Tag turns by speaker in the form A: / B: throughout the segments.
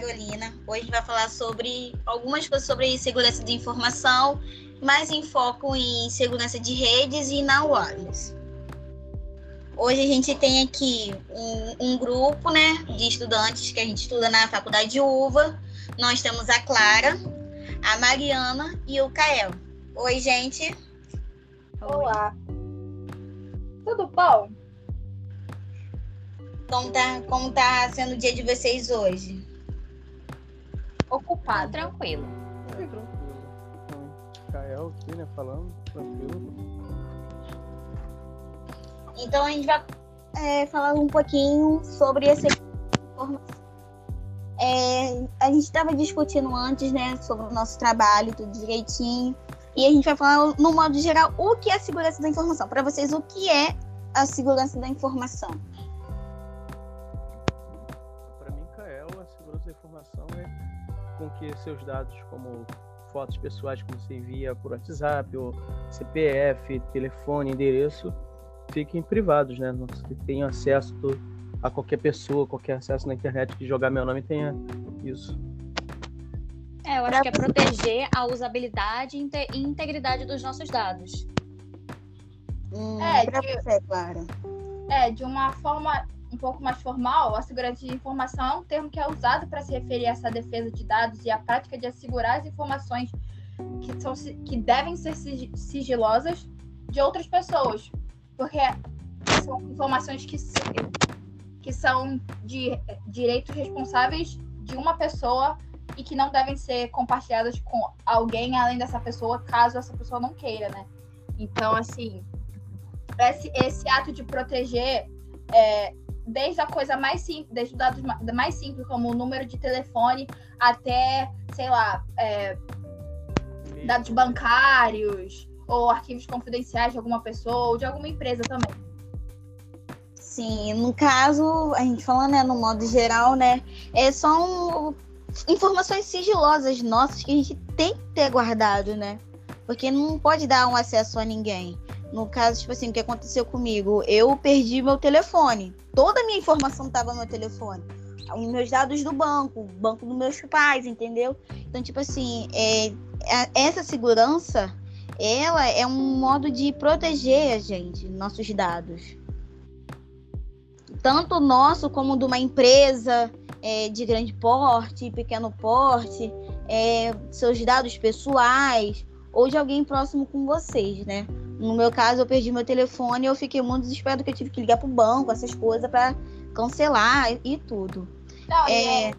A: Carolina. Hoje a gente vai falar sobre algumas coisas sobre segurança de informação, mais em foco em segurança de redes e na wireless. Hoje a gente tem aqui um, um, grupo né, de estudantes que a gente estuda na Faculdade de UVA. Nós temos a Clara, a Mariana e o Kael. Oi, gente.
B: Olá. Tudo bom?
A: Como tá, como tá sendo o dia de vocês hoje?
B: Ocupado.
C: Tranquilo.
D: É, tranquilo. Então, Kael aqui, né, falando, tranquilo.
A: Então a gente vai é, falar um pouquinho sobre essa informação. É, a gente estava discutindo antes, né, sobre o nosso trabalho, tudo direitinho. E a gente vai falar, no modo geral, o que é a segurança da informação. Para vocês, o que é a segurança da informação?
D: Que seus dados, como fotos pessoais que você envia por WhatsApp, ou CPF, telefone, endereço, fiquem privados, né? Não se tenha acesso a qualquer pessoa, qualquer acesso na internet que jogar meu nome tenha isso.
C: É, eu acho que é proteger a usabilidade e integridade dos nossos dados.
A: Hum, é, pra de, você, Clara.
B: É, de uma forma um pouco mais formal, a segurança de informação é um termo que é usado para se referir a essa defesa de dados e a prática de assegurar as informações que, são, que devem ser sigilosas de outras pessoas, porque são informações que, que são de direitos responsáveis de uma pessoa e que não devem ser compartilhadas com alguém além dessa pessoa, caso essa pessoa não queira, né? Então, assim, esse, esse ato de proteger, é, desde a coisa mais simples, desde o dado mais simples, como o número de telefone, até, sei lá, é, dados bancários, ou arquivos confidenciais de alguma pessoa ou de alguma empresa também.
A: Sim, no caso, a gente falando né, no modo geral, né, é, são informações sigilosas nossas que a gente tem que ter guardado, né? Porque não pode dar um acesso a ninguém. No caso, tipo assim, o que aconteceu comigo? Eu perdi meu telefone. Toda a minha informação estava no meu telefone. Os meus dados do banco, banco dos meus pais, entendeu? Então, tipo assim, é, essa segurança ela é um modo de proteger a gente, nossos dados. Tanto nosso como de uma empresa é, de grande porte, pequeno porte, é, seus dados pessoais ou de alguém próximo com vocês, né? No meu caso, eu perdi meu telefone e eu fiquei muito desesperado que eu tive que ligar pro banco, essas coisas para cancelar e tudo.
B: Não, é...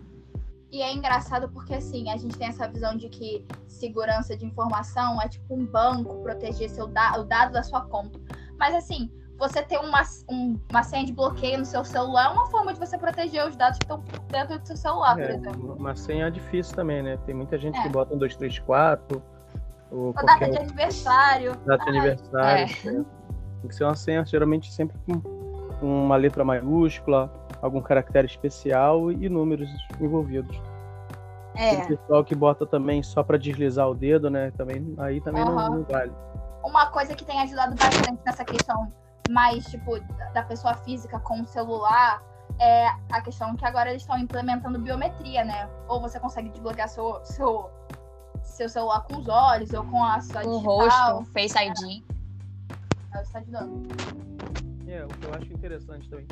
B: E é engraçado porque, assim, a gente tem essa visão de que segurança de informação é tipo um banco proteger seu da o dado da sua conta. Mas, assim, você ter uma, um, uma senha de bloqueio no seu celular é uma forma de você proteger os dados que estão dentro do seu celular,
D: é,
B: por exemplo.
D: Uma senha é difícil também, né? Tem muita gente é. que bota um 2, 3, 4.
B: Ou data de aniversário.
D: Data de aniversário. É. Tem que ser uma senha, geralmente sempre com uma letra maiúscula, algum caractere especial e números envolvidos. É. Tem pessoal que bota também só para deslizar o dedo, né? Também, aí também uhum. não, não, vale.
B: Uma coisa que tem ajudado bastante nessa questão mais, tipo, da pessoa física com o celular é a questão que agora eles estão implementando biometria, né? Ou você consegue desbloquear seu, seu, seu celular com os olhos ou com a sua
C: o digital. rosto, Face ID.
B: É, está ajudando.
D: É, o que eu acho interessante também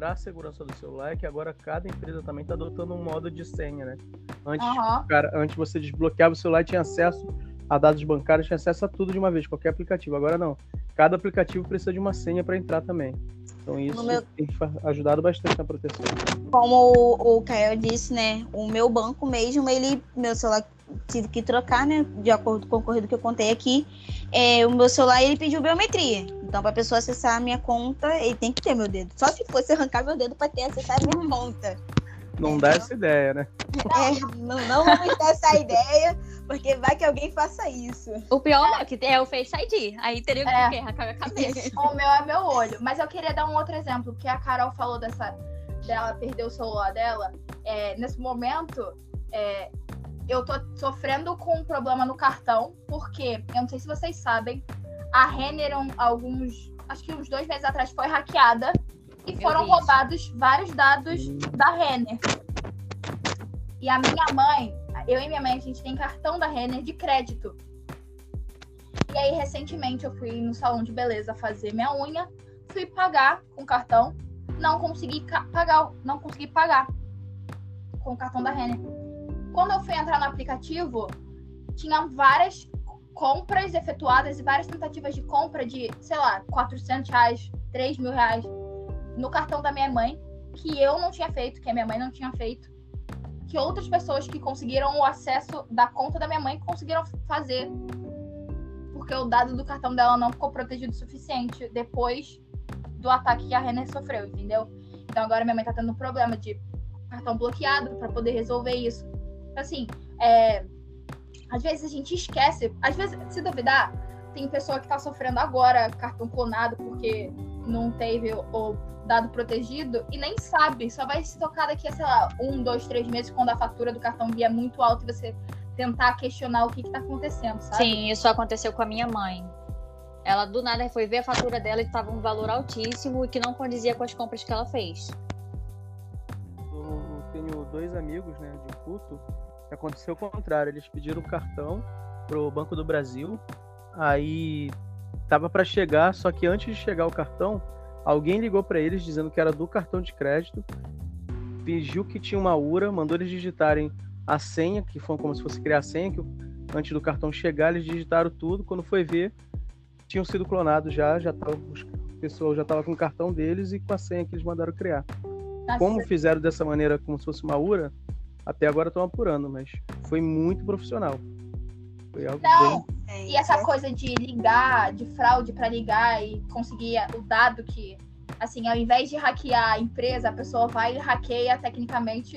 D: para a segurança do celular é que agora cada empresa também está adotando um modo de senha, né? Antes, uhum. cara, antes você desbloqueava o celular e tinha acesso a dados bancários, tinha acesso a tudo de uma vez, qualquer aplicativo. Agora não. Cada aplicativo precisa de uma senha para entrar também. Então isso meu... tem ajudado bastante na proteção.
A: Como o, o Caio disse, né? O meu banco mesmo, ele, meu celular tive que trocar, né? De acordo com o ocorrido que eu contei aqui. É, o meu celular ele pediu biometria. Então, para a pessoa acessar a minha conta, ele tem que ter meu dedo. Só se fosse arrancar meu dedo para ter acessar a minha conta.
D: Não dá essa ideia, né?
A: É, não, não vamos dar essa ideia, porque vai que alguém faça isso.
C: O pior é que é o Face ID. Aí teria que é. arrancar a cabeça.
B: O meu é meu olho. Mas eu queria dar um outro exemplo, que a Carol falou dessa dela perder o celular dela. É, nesse momento, é, eu tô sofrendo com um problema no cartão, porque eu não sei se vocês sabem, a Renner, alguns, acho que uns dois meses atrás, foi hackeada e foram roubados vários dados da Renner. E a minha mãe, eu e minha mãe, a gente tem cartão da Renner de crédito. E aí, recentemente, eu fui no salão de beleza fazer minha unha, fui pagar com cartão, não consegui pagar, não consegui pagar com o cartão da Renner. Quando eu fui entrar no aplicativo, tinha várias compras efetuadas e várias tentativas de compra de, sei lá, 400 reais, 3 mil reais no cartão da minha mãe, que eu não tinha feito, que a minha mãe não tinha feito, que outras pessoas que conseguiram o acesso da conta da minha mãe conseguiram fazer. Porque o dado do cartão dela não ficou protegido o suficiente depois do ataque que a Renner sofreu, entendeu? Então agora minha mãe tá tendo um problema de cartão bloqueado para poder resolver isso. Assim, é, às vezes a gente esquece, às vezes, se duvidar, tem pessoa que tá sofrendo agora cartão clonado porque não teve o dado protegido e nem sabe, só vai se tocar daqui a, sei lá, um, dois, três meses, quando a fatura do cartão vier muito alta e você tentar questionar o que, que tá acontecendo, sabe?
C: Sim, isso aconteceu com a minha mãe. Ela do nada foi ver a fatura dela e estava um valor altíssimo e que não condizia com as compras que ela fez.
D: Eu tenho dois amigos, né, de culto, aconteceu o contrário. Eles pediram o cartão pro Banco do Brasil, aí tava para chegar, só que antes de chegar o cartão, alguém ligou para eles dizendo que era do cartão de crédito, fingiu que tinha uma URA, mandou eles digitarem a senha, que foi como se fosse criar a senha, que antes do cartão chegar, eles digitaram tudo, quando foi ver, tinham sido clonados já, já tava, o pessoal já estava com o cartão deles e com a senha que eles mandaram criar. Nossa. Como fizeram dessa maneira, como se fosse uma URA, até agora estão apurando, mas foi muito profissional. Foi algo
B: Não, bem... e essa coisa de ligar, de fraude para ligar e conseguir o dado que, assim, ao invés de hackear a empresa, a pessoa vai e hackeia tecnicamente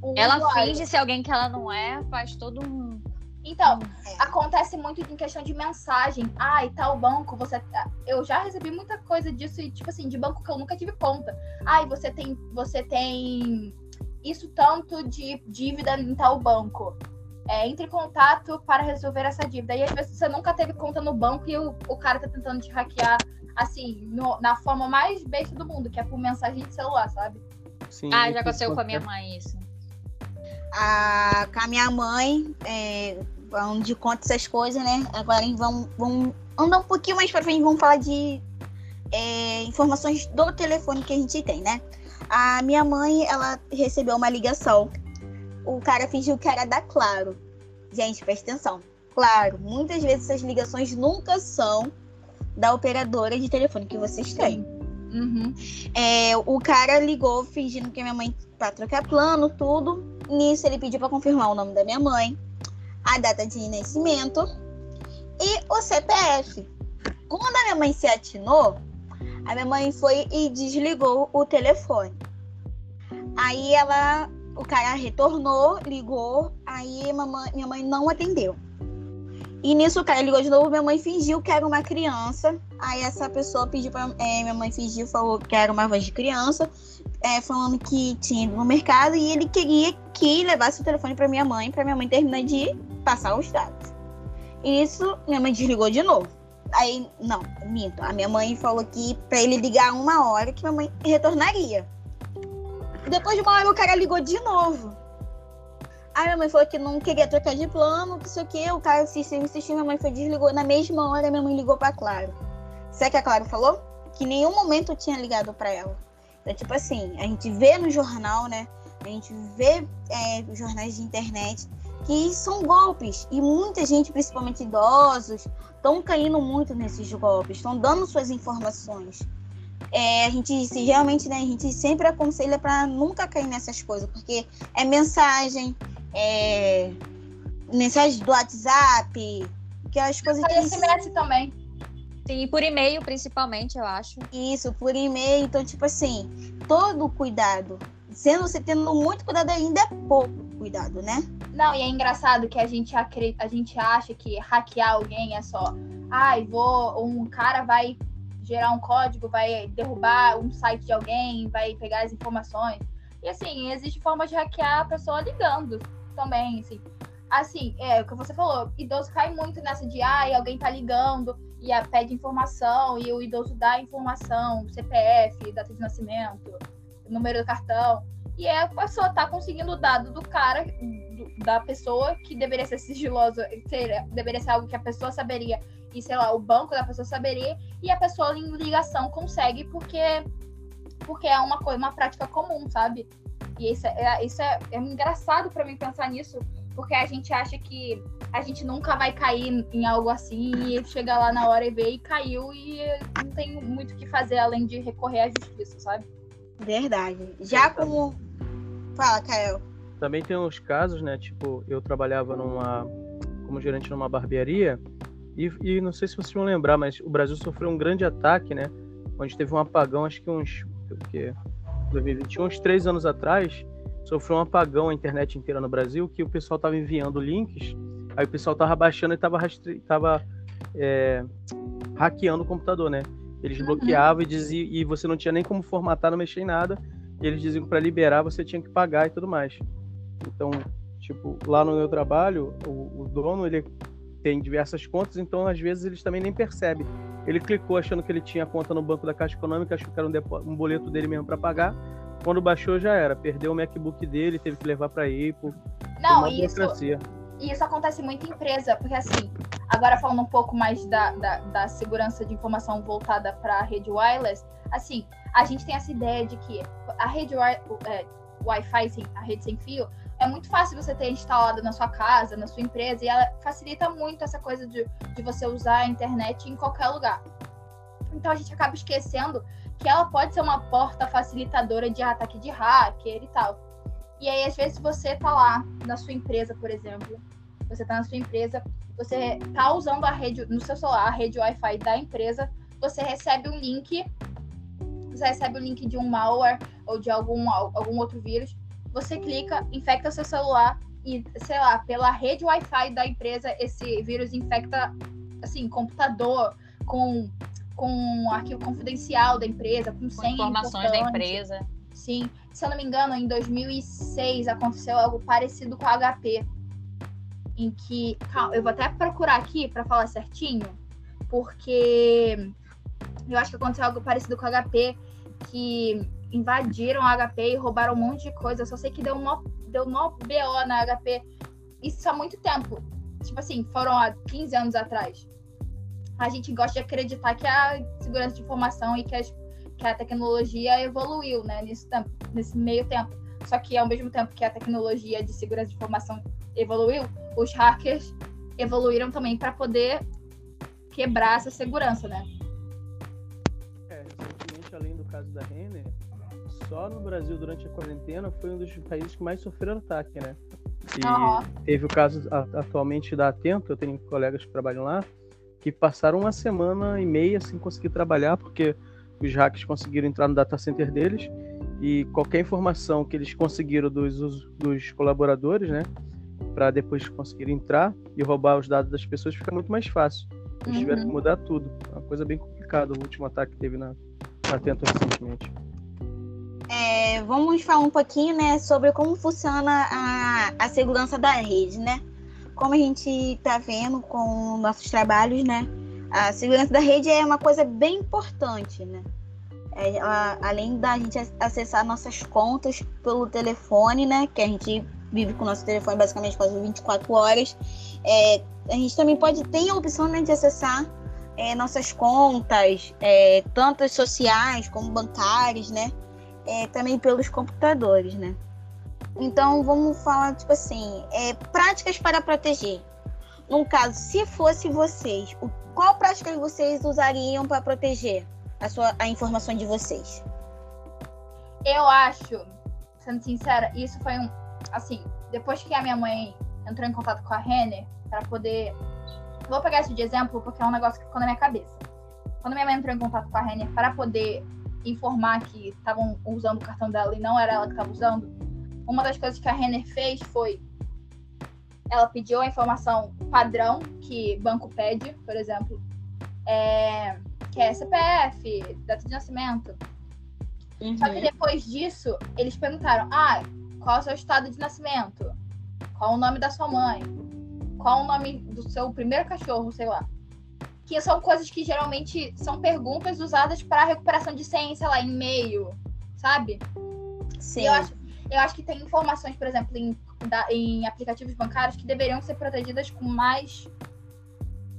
C: o Ela usuário. finge ser alguém que ela não é, faz todo um
B: então, é. acontece muito em questão de mensagem. Ah, e tal banco, você. Tá, eu já recebi muita coisa disso, e, tipo assim, de banco que eu nunca tive conta. Ah, e você tem. Você tem isso tanto de dívida em tal banco. É, entre em contato para resolver essa dívida. E às vezes você nunca teve conta no banco e o, o cara tá tentando te hackear, assim, no, na forma mais besta do mundo, que é por mensagem de celular, sabe?
C: Sim, ah, já aconteceu com a minha mãe isso.
A: Ah, com a minha mãe, é, onde conta essas coisas, né? Agora vamos, vamos andar um pouquinho mais para frente, vamos falar de é, informações do telefone que a gente tem, né? A minha mãe, ela recebeu uma ligação. O cara fingiu que era da Claro. Gente, presta atenção. Claro, muitas vezes essas ligações nunca são da operadora de telefone que vocês têm. Uhum. É, o cara ligou fingindo que a minha mãe para trocar plano, tudo. Nisso ele pediu para confirmar o nome da minha mãe, a data de nascimento e o CPF. Quando a minha mãe se atinou, a minha mãe foi e desligou o telefone. Aí ela, o cara retornou, ligou, aí mamãe, minha mãe não atendeu. E nisso o cara ligou de novo, minha mãe fingiu que era uma criança. Aí essa pessoa pediu pra. É, minha mãe fingiu, falou que era uma voz de criança, é, falando que tinha ido no mercado e ele queria que levasse o telefone para minha mãe, para minha mãe terminar de passar os dados. E isso minha mãe desligou de novo. Aí, não, minto. A minha mãe falou que para ele ligar uma hora que minha mãe retornaria. Depois de uma hora o cara ligou de novo. Aí minha mãe falou que não queria trocar de plano, que sei o que. O cara insistiu, insistiu, minha mãe foi desligou. Na mesma hora minha mãe ligou pra Claro. Sabe o que a Claro falou? Que em nenhum momento eu tinha ligado para ela. Então, tipo assim, a gente vê no jornal, né? A gente vê é, jornais de internet que são golpes. E muita gente, principalmente idosos, estão caindo muito nesses golpes, estão dando suas informações. É, a gente se realmente, né, a gente sempre aconselha para nunca cair nessas coisas, porque é mensagem, é mensagem do WhatsApp, que é as coisas que
B: SMS também.
C: Sim, por e-mail principalmente, eu acho.
A: Isso, por e-mail, então tipo assim, todo cuidado. Sendo você tendo muito cuidado ainda é pouco cuidado, né?
B: Não, e é engraçado que a gente, acredita, a gente acha que hackear alguém é só, ai, ah, vou, um cara vai gerar um código, vai derrubar um site de alguém, vai pegar as informações. E assim, existe forma de hackear a pessoa ligando também, assim. Assim, é o que você falou, idoso cai muito nessa de, ai, alguém tá ligando e a, pede informação e o idoso dá informação, CPF, data de nascimento, número do cartão. e a pessoa tá conseguindo o dado do cara, do, da pessoa, que deveria ser sigiloso, ser, deveria ser algo que a pessoa saberia, e sei lá, o banco da pessoa saberia, e a pessoa em ligação consegue porque porque é uma coisa, uma prática comum, sabe? E isso é, isso é, é engraçado para mim pensar nisso, porque a gente acha que a gente nunca vai cair em algo assim e chega lá na hora e vê e caiu e não tem muito o que fazer além de recorrer à justiça, sabe?
A: Verdade. Já como. Fala, Kael.
D: Também tem uns casos, né? Tipo, eu trabalhava numa. como gerente numa barbearia. E, e não sei se vocês vão lembrar, mas o Brasil sofreu um grande ataque, né? Onde teve um apagão, acho que uns. Porque 2021, uns três anos atrás, sofreu um apagão a internet inteira no Brasil, que o pessoal tava enviando links Aí o pessoal tava baixando e tava, rastre... tava é... hackeando o computador, né? Eles uhum. bloqueavam e diziam, e você não tinha nem como formatar, não mexer em nada. E eles diziam que para liberar você tinha que pagar e tudo mais. Então, tipo, lá no meu trabalho, o, o dono, ele tem diversas contas, então às vezes eles também nem percebem. Ele clicou achando que ele tinha conta no banco da Caixa Econômica, achou que era um, um boleto dele mesmo para pagar. Quando baixou já era, perdeu o MacBook dele, teve que levar para Apple.
B: Não, isso, burocracia. E isso acontece muito em empresa, porque assim, agora falando um pouco mais da, da, da segurança de informação voltada para a rede wireless, assim, a gente tem essa ideia de que a rede é, Wi-Fi, assim, a rede sem fio, é muito fácil você ter instalada na sua casa, na sua empresa, e ela facilita muito essa coisa de, de você usar a internet em qualquer lugar. Então a gente acaba esquecendo que ela pode ser uma porta facilitadora de ataque de hacker e tal. E aí, às vezes, você tá lá na sua empresa, por exemplo, você está na sua empresa, você está usando a rede no seu celular, a rede Wi-Fi da empresa, você recebe um link, você recebe o link de um malware ou de algum, algum outro vírus, você clica, infecta seu celular e, sei lá, pela rede Wi-Fi da empresa, esse vírus infecta, assim, computador com, com arquivo confidencial da empresa, com, com
C: informações da empresa.
B: Sim, se eu não me engano, em 2006 aconteceu algo parecido com a HP em que. Calma, eu vou até procurar aqui para falar certinho, porque eu acho que aconteceu algo parecido com o HP, que invadiram a HP e roubaram um monte de coisa. Eu só sei que deu um deu mó BO na HP. Isso há muito tempo. Tipo assim, foram há 15 anos atrás. A gente gosta de acreditar que a segurança de informação e que, as, que a tecnologia evoluiu, né, nesse, tempo, nesse meio tempo. Só que ao mesmo tempo que a tecnologia de segurança de informação evoluiu, os hackers evoluíram também para poder quebrar essa segurança, né?
D: Recentemente, além do caso da Renner, só no Brasil durante a quarentena foi um dos países que mais sofreram ataque, né? E uhum. teve o caso atualmente da Atento, eu tenho colegas que trabalham lá, que passaram uma semana e meia sem conseguir trabalhar, porque os hackers conseguiram entrar no data center deles e qualquer informação que eles conseguiram dos, dos colaboradores, né? para depois conseguir entrar e roubar os dados das pessoas fica muito mais fácil. Eles uhum. tiveram que mudar tudo. É uma coisa bem complicada o último ataque que teve na, na Tento recentemente.
A: É, vamos falar um pouquinho né, sobre como funciona a, a segurança da rede, né? Como a gente está vendo com nossos trabalhos, né? A segurança da rede é uma coisa bem importante, né? É, ela, além da gente acessar nossas contas pelo telefone, né? Que a gente vive com o nosso telefone basicamente quase 24 horas. É, a gente também pode ter a opção né, de acessar é, nossas contas, é, tanto sociais como bancárias, né? É, também pelos computadores, né? Então vamos falar, tipo assim, é, práticas para proteger. No caso, se fosse vocês, o, qual prática vocês usariam para proteger a, sua, a informação de vocês?
B: Eu acho, sendo sincera, isso foi um, assim, depois que a minha mãe entrou em contato com a Renner para poder. Vou pegar isso de exemplo porque é um negócio que ficou na minha cabeça. Quando minha mãe entrou em contato com a Renner para poder informar que estavam usando o cartão dela e não era ela que estava usando, uma das coisas que a Renner fez foi ela pediu a informação padrão que banco pede, por exemplo, é, que é CPF, data de nascimento. Uhum. Só que uhum. depois disso, eles perguntaram: ah, qual é o seu estado de nascimento? Qual o nome da sua mãe? Qual o nome do seu primeiro cachorro, sei lá. Que são coisas que geralmente são perguntas usadas para recuperação de sei lá, e-mail, sabe?
A: Sim.
B: Eu acho, eu acho que tem informações, por exemplo, em, em aplicativos bancários que deveriam ser protegidas com mais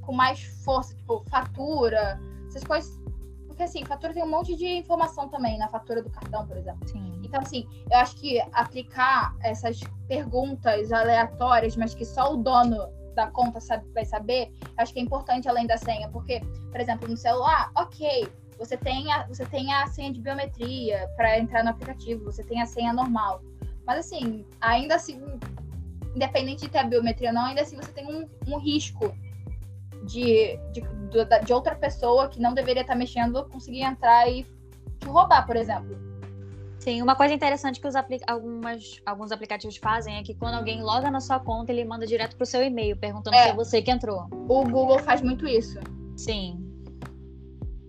B: com mais força, tipo fatura, essas coisas. Porque assim, fatura tem um monte de informação também na fatura do cartão, por exemplo.
C: Sim.
B: Então, assim, eu acho que aplicar essas perguntas aleatórias, mas que só o dono da conta sabe, vai saber, acho que é importante além da senha. Porque, por exemplo, no celular, ok, você tem a, você tem a senha de biometria para entrar no aplicativo, você tem a senha normal. Mas assim, ainda assim, independente de ter a biometria ou não, ainda assim você tem um, um risco de, de, de, outra pessoa que não deveria estar mexendo conseguir entrar e te roubar, por exemplo.
C: Sim, uma coisa interessante que os apli algumas, alguns aplicativos fazem é que quando alguém loga na sua conta, ele manda direto pro seu e-mail, perguntando é. se é você que entrou.
B: O Google faz muito isso.
C: Sim.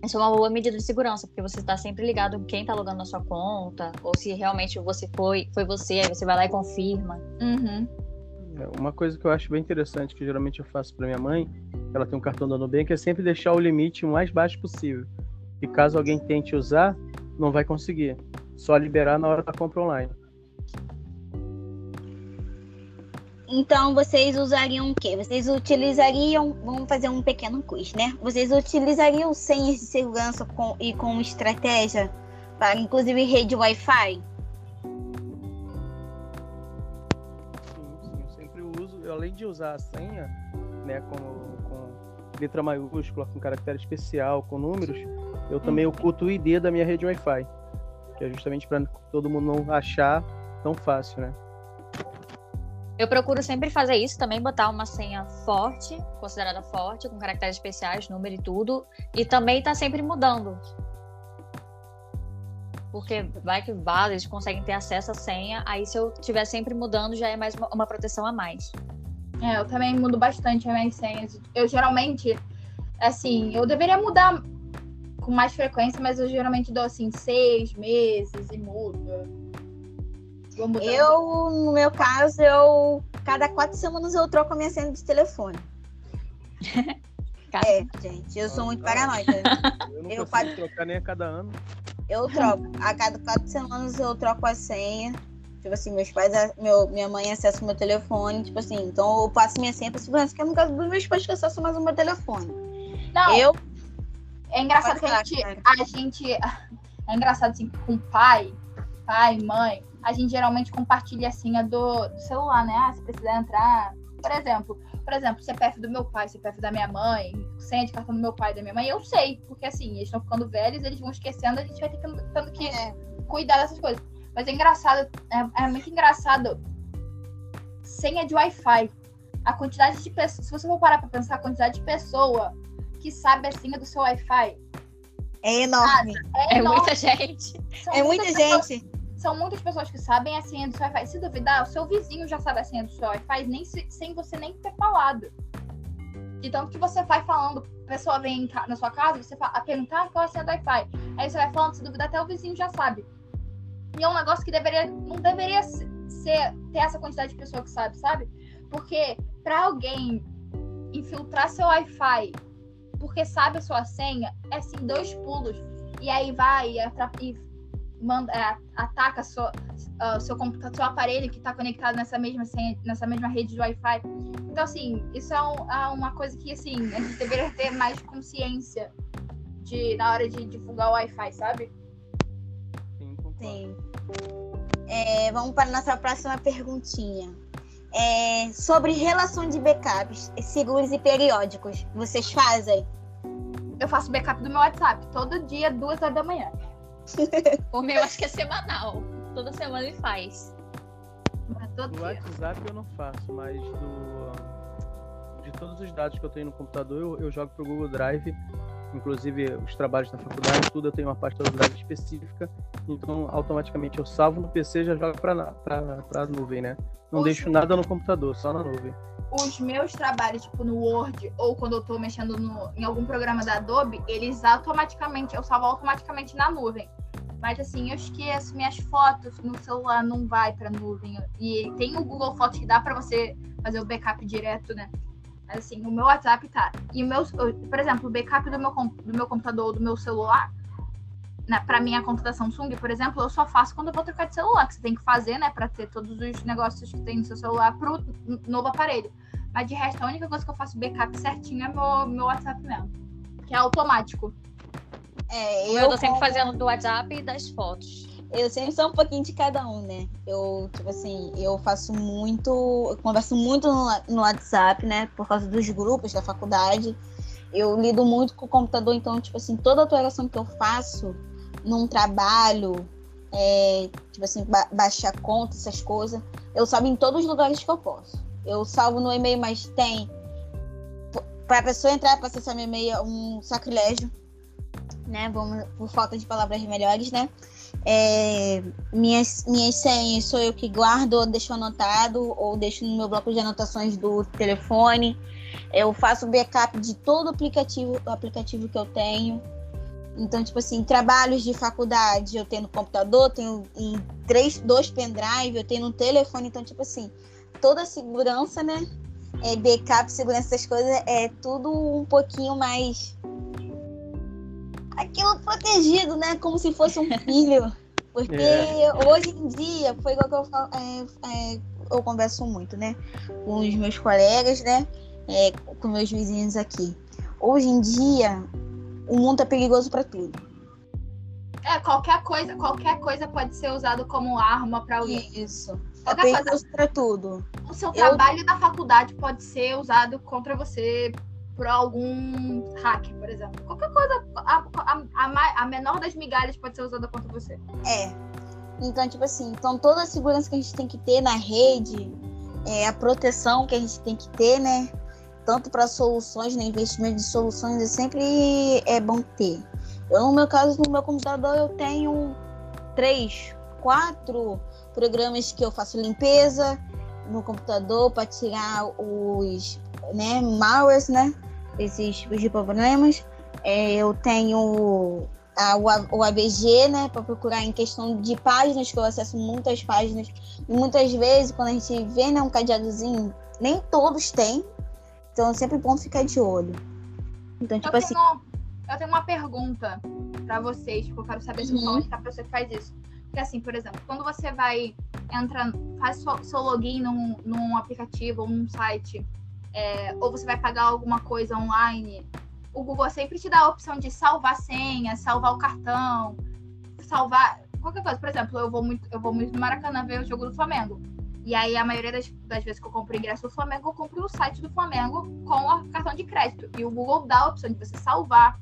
C: Isso é uma boa medida de segurança, porque você está sempre ligado quem está logando na sua conta, ou se realmente você foi, foi você, aí você vai lá e confirma.
B: Uhum.
D: É, uma coisa que eu acho bem interessante, que geralmente eu faço para minha mãe, ela tem um cartão da Nubank, é sempre deixar o limite o mais baixo possível. E caso alguém tente usar, não vai conseguir. Só liberar na hora da compra online.
A: Então vocês usariam o quê? Vocês utilizariam, vamos fazer um pequeno quiz, né? Vocês utilizariam senhas de segurança com, e com estratégia para inclusive rede Wi-Fi?
D: Sim, sim, eu sempre uso, eu, além de usar a senha, né, com, com letra maiúscula, com caractere especial, com números, eu também oculto o ID da minha rede Wi-Fi, que é justamente para todo mundo não achar tão fácil, né?
C: Eu procuro sempre fazer isso também, botar uma senha forte, considerada forte, com caracteres especiais, número e tudo. E também tá sempre mudando. Porque vai que vale, eles conseguem ter acesso à senha. Aí se eu estiver sempre mudando, já é mais uma, uma, proteção a mais.
B: É, eu também mudo bastante as minhas senhas. Eu geralmente, assim, eu deveria mudar com mais frequência, mas eu geralmente dou assim seis meses e mudo.
A: Eu, no meu caso, eu cada quatro semanas eu troco a minha senha de telefone. é, gente, eu sou muito paranoica.
D: Eu não eu consigo trocar nem a cada ano.
A: Eu troco. A cada quatro semanas eu troco a senha. Tipo assim, meus pais, meu, minha mãe acessa o meu telefone, tipo assim, então eu passo minha senha pra segurança, que é no caso dos meus pais que acessam mais o meu telefone.
B: Não. Eu. É engraçado que a gente, a gente. É engraçado assim, com pai, pai, mãe, a gente geralmente compartilha a senha do, do celular, né? Ah, se precisar entrar. Por exemplo, por exemplo, CPF do meu pai, CPF da minha mãe, senha de cartão do meu pai e da minha mãe, eu sei, porque assim, eles estão ficando velhos, eles vão esquecendo, a gente vai tendo, tendo que é. cuidar dessas coisas. Mas é engraçado, é, é muito engraçado. Senha de Wi-Fi. A quantidade de pessoas, se você for parar pra pensar, a quantidade de pessoa que sabe a senha do seu Wi-Fi.
A: É enorme.
C: é, é enorme. muita gente.
A: São é muita gente
B: são muitas pessoas que sabem a senha do seu Wi-Fi. Se duvidar, o seu vizinho já sabe a senha do seu Wi-Fi nem se, sem você nem ter falado. De tanto que você vai falando, a pessoa vem na sua casa, você fala, a perguntar qual é a senha do Wi-Fi. Aí você vai falando, se duvidar, até o vizinho já sabe. E é um negócio que deveria, não deveria ser, ter essa quantidade de pessoa que sabe, sabe? Porque para alguém infiltrar seu Wi-Fi porque sabe a sua senha, é assim, dois pulos. E aí vai e, e manda, é, ataca seu, uh, seu computador, seu aparelho que está conectado nessa mesma, nessa mesma rede de Wi-Fi. Então, assim, isso é, um, é, uma coisa que, assim, a gente deveria ter mais consciência de, na hora de divulgar o Wi-Fi, sabe?
A: Sim. Sim. É, vamos para a nossa próxima perguntinha. É, sobre relação de backups seguros e periódicos, vocês fazem?
B: Eu faço backup do meu WhatsApp todo dia, duas horas da manhã.
C: o meu acho que é semanal. Toda semana ele faz.
D: Do WhatsApp eu não faço, mas do de todos os dados que eu tenho no computador, eu, eu jogo pro Google Drive. Inclusive os trabalhos da faculdade, tudo eu tenho uma pasta do Drive específica. Então automaticamente eu salvo no PC e já jogo pra, pra nuvem, né? Não Os... deixo nada no computador, só na nuvem
B: os meus trabalhos, tipo, no Word, ou quando eu tô mexendo no, em algum programa da Adobe, eles automaticamente, eu salvo automaticamente na nuvem. Mas assim, eu esqueço, minhas fotos no celular não vai pra nuvem. E tem o Google Fotos que dá pra você fazer o backup direto, né? Assim, o meu WhatsApp tá. E o meu, por exemplo, o backup do meu, do meu computador ou do meu celular né, para minha conta da Samsung, por exemplo, eu só faço quando eu vou trocar de celular, que você tem que fazer, né, para ter todos os negócios que tem no seu celular pro novo aparelho. Mas de resto, a única coisa que eu faço backup certinho é meu, meu WhatsApp mesmo, que é automático.
C: É, eu, eu tô sempre fazendo do WhatsApp e das fotos.
A: Eu sempre sou um pouquinho de cada um, né? Eu, tipo assim, eu faço muito, eu converso muito no, no WhatsApp, né? Por causa dos grupos da faculdade. Eu lido muito com o computador, então, tipo assim, toda atualização que eu faço num trabalho, é, tipo assim, ba baixar conta, essas coisas, eu salvo em todos os lugares que eu posso. Eu salvo no e-mail, mas tem. Para a pessoa entrar para acessar meu e-mail é um sacrilégio, né? Vamos, por falta de palavras melhores, né? É, minhas, minhas senhas sou eu que guardo ou deixo anotado, ou deixo no meu bloco de anotações do telefone. Eu faço backup de todo aplicativo, o aplicativo que eu tenho. Então, tipo assim, trabalhos de faculdade eu tenho no computador, tenho em três, dois pendrive, eu tenho no telefone. Então, tipo assim, toda a segurança, né? É, backup, segurança, essas coisas, é tudo um pouquinho mais. Aquilo protegido, né? Como se fosse um filho. Porque é. hoje em dia, foi igual que eu falo, é, é, eu converso muito, né? Com os meus colegas, né? é, com meus vizinhos aqui. Hoje em dia, o mundo é perigoso para tudo.
B: É, qualquer coisa, qualquer coisa pode ser usado como arma para alguém.
A: Isso. É perigoso para tudo.
B: O seu trabalho Eu... na faculdade pode ser usado contra você por algum hack, por exemplo. Qualquer coisa, a, a, a, menor das migalhas pode ser usada contra você.
A: É. Então, tipo assim, então toda a segurança que a gente tem que ter na rede, é, a proteção que a gente tem que ter, né? tanto para soluções, né, investimento de soluções, é sempre é bom ter. Eu, no meu caso, no meu computador, eu tenho três, quatro programas que eu faço limpeza no computador para tirar os né, malwares, né, esses tipos de problemas. É, eu tenho a, o ABG, né, para procurar em questão de páginas, que eu acesso muitas páginas. E muitas vezes, quando a gente vê né, um cadeadozinho, nem todos têm, então é sempre bom ficar de olho. Então, tipo eu assim.
B: Tenho, eu tenho uma pergunta para vocês, porque eu quero saber se uhum. o está pra você que faz isso. Porque assim, por exemplo, quando você vai entra, faz seu, seu login num, num aplicativo ou num site, é, ou você vai pagar alguma coisa online, o Google sempre te dá a opção de salvar senha, salvar o cartão, salvar qualquer coisa. Por exemplo, eu vou muito, eu vou muito no Maracanã ver o jogo do Flamengo. E aí, a maioria das, das vezes que eu compro ingresso do Flamengo, eu compro no site do Flamengo com o cartão de crédito. E o Google dá a opção de você salvar.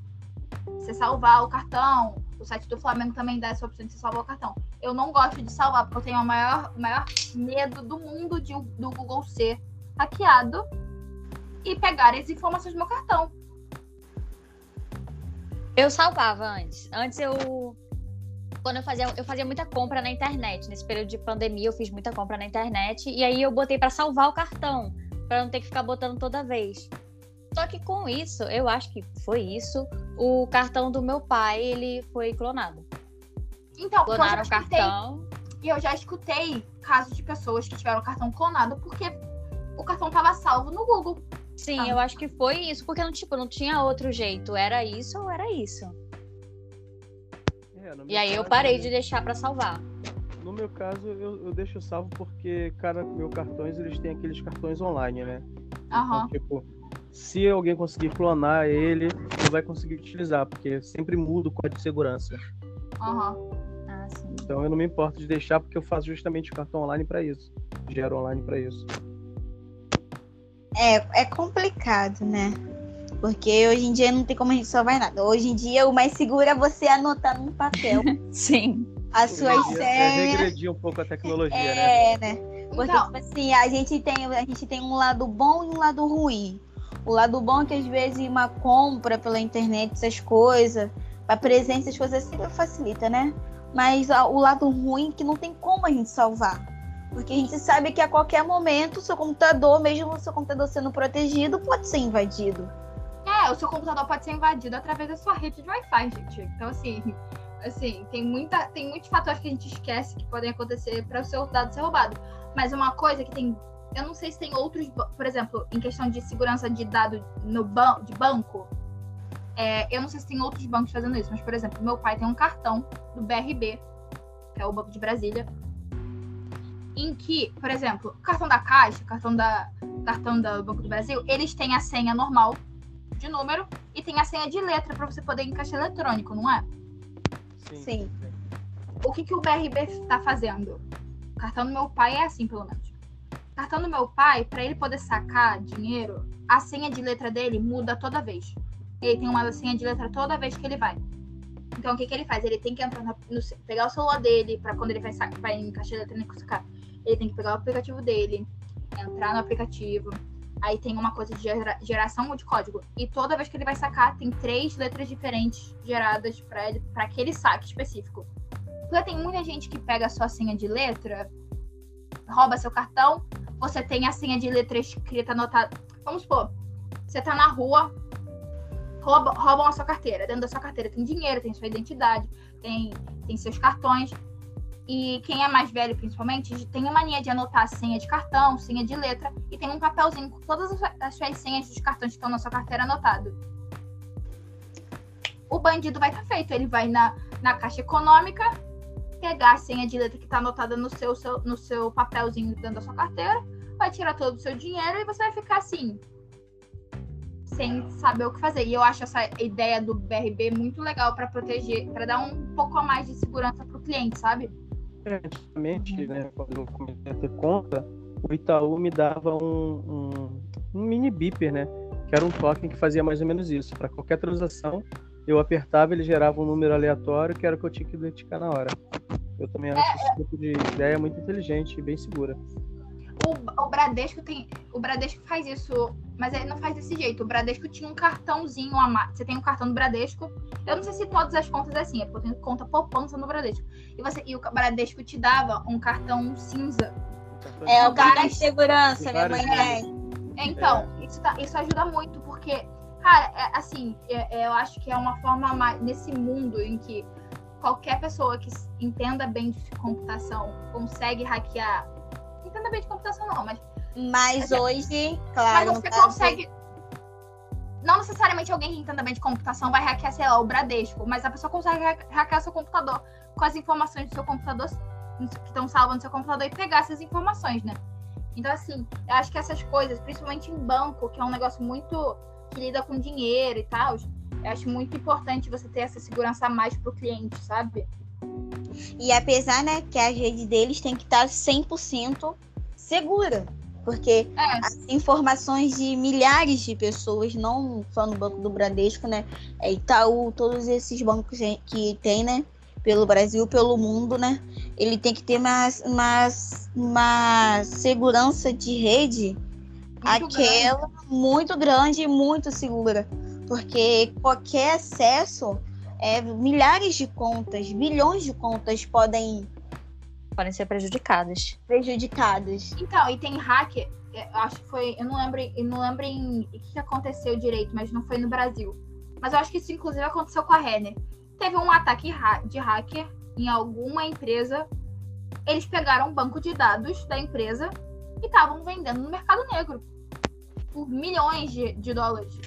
B: Você salvar o cartão. O site do Flamengo também dá essa opção de você salvar o cartão. Eu não gosto de salvar, porque eu tenho o maior, o maior medo do mundo de, do Google ser hackeado e pegar as informações do meu cartão.
C: Eu salvava antes. Antes eu quando eu fazia, eu fazia muita compra na internet. Nesse período de pandemia, eu fiz muita compra na internet. E aí eu botei para salvar o cartão, para não ter que ficar botando toda vez. Só que com isso, eu acho que foi isso, o cartão do meu pai, ele foi clonado.
B: Então, clonaram o cartão. E eu já escutei casos de pessoas que tiveram o cartão clonado porque o cartão estava salvo no Google.
C: Sim, ah. eu acho que foi isso, porque não, tipo, não tinha outro jeito. Era isso ou era isso. É, e aí caso, eu parei de deixar para salvar.
D: No meu caso, eu, eu deixo salvo porque, cara, meus cartões, eles têm aqueles cartões online, né?
B: Uhum.
D: Então, tipo, se alguém conseguir clonar ele, não vai conseguir utilizar, porque sempre muda o código de segurança.
B: Uhum.
C: Ah, sim.
D: Então eu não me importo de deixar porque eu faço justamente o cartão online para isso. Gero online para isso.
A: É, é complicado, né? Porque hoje em dia não tem como a gente salvar nada. Hoje em dia o mais seguro é você anotar no papel.
C: Sim.
A: As suas senhas. É
D: regredir um pouco a tecnologia,
A: é, né? né? Porque, então... tipo assim, a gente, tem, a gente tem um lado bom e um lado ruim. O lado bom é que às vezes uma compra pela internet, essas coisas, para presente, essas coisas sempre facilita, né? Mas o lado ruim é que não tem como a gente salvar. Porque a gente sabe que a qualquer momento o seu computador, mesmo o seu computador sendo protegido, pode ser invadido.
B: É, o seu computador pode ser invadido através da sua rede de Wi-Fi, gente. Então, assim, assim, tem, muita, tem muitos fatores que a gente esquece que podem acontecer para o seu dado ser roubado. Mas uma coisa que tem. Eu não sei se tem outros, por exemplo, em questão de segurança de dado no ban de banco. É, eu não sei se tem outros bancos fazendo isso, mas, por exemplo, meu pai tem um cartão do BRB, que é o Banco de Brasília, em que, por exemplo, o cartão da Caixa, cartão da cartão do Banco do Brasil, eles têm a senha normal de número e tem a senha de letra para você poder encaixar eletrônico, não é?
A: Sim. Sim.
B: O que, que o BRB está fazendo? O cartão do meu pai é assim, pelo menos. O cartão do meu pai, para ele poder sacar dinheiro, a senha de letra dele muda toda vez. Ele tem uma senha de letra toda vez que ele vai. Então, o que, que ele faz? Ele tem que entrar no, pegar o celular dele para quando ele vai, vai em caixa eletrônica sacar. Ele tem que pegar o aplicativo dele, entrar no aplicativo. Aí tem uma coisa de gera, geração de código. E toda vez que ele vai sacar, tem três letras diferentes geradas para ele, para aquele saque específico. Porque tem muita gente que pega a sua senha de letra, rouba seu cartão, você tem a senha de letra escrita anotada. Vamos supor, você tá na rua, rouba, roubam a sua carteira. Dentro da sua carteira tem dinheiro, tem sua identidade, tem, tem seus cartões. E quem é mais velho, principalmente, tem a mania de anotar senha de cartão, senha de letra, e tem um papelzinho com todas as suas senhas dos cartões que estão na sua carteira anotado. O bandido vai estar tá feito. Ele vai na, na caixa econômica, pegar a senha de letra que está anotada no seu, seu, no seu papelzinho dentro da sua carteira, vai tirar todo o seu dinheiro e você vai ficar assim, sem saber o que fazer. E eu acho essa ideia do BRB muito legal para proteger, para dar um pouco a mais de segurança para o cliente, sabe?
D: Antigamente, né, quando eu comecei a ter conta, o Itaú me dava um, um, um mini beeper, né? Que era um token que fazia mais ou menos isso. Para qualquer transação, eu apertava, ele gerava um número aleatório que era o que eu tinha que identificar na hora. Eu também acho é, esse tipo de ideia muito inteligente e bem segura.
B: O, o Bradesco tem. O Bradesco faz isso, mas ele não faz desse jeito. O Bradesco tinha um cartãozinho a mais. Você tem um cartão do Bradesco. Eu não sei se todas as contas é assim, é porque eu tenho conta poupança no Bradesco. E, você, e o Bradesco te dava um cartão cinza.
A: É, o cartão de segurança, minha mãe tem.
B: É, então, é. Isso, tá, isso ajuda muito, porque, cara, é, assim, é, é, eu acho que é uma forma mais. Nesse mundo em que qualquer pessoa que entenda bem de computação consegue hackear entenda bem de computação, não, mas.
A: Mas assim, hoje, claro.
B: Mas você consegue. Não necessariamente alguém que entenda bem de computação vai hackear, sei lá, o Bradesco, mas a pessoa consegue hackear seu computador com as informações do seu computador que estão salvas no seu computador e pegar essas informações, né? Então, assim, eu acho que essas coisas, principalmente em banco, que é um negócio muito que lida com dinheiro e tal, eu acho muito importante você ter essa segurança a mais pro cliente, sabe?
A: E apesar, né, que a rede deles tem que estar 100% segura, porque é. as informações de milhares de pessoas, não só no Banco do Bradesco, né, é Itaú, todos esses bancos que tem, né, pelo Brasil, pelo mundo, né, ele tem que ter uma, uma, uma segurança de rede muito aquela grande. muito grande e muito segura, porque qualquer acesso é, milhares de contas, bilhões de contas podem
C: podem ser prejudicadas.
A: Prejudicadas.
B: Então, e tem hacker, acho que foi, eu não lembro, eu não lembro em o que aconteceu direito, mas não foi no Brasil. Mas eu acho que isso inclusive aconteceu com a Renner. Teve um ataque de hacker em alguma empresa. Eles pegaram um banco de dados da empresa e estavam vendendo no mercado negro por milhões de, de dólares.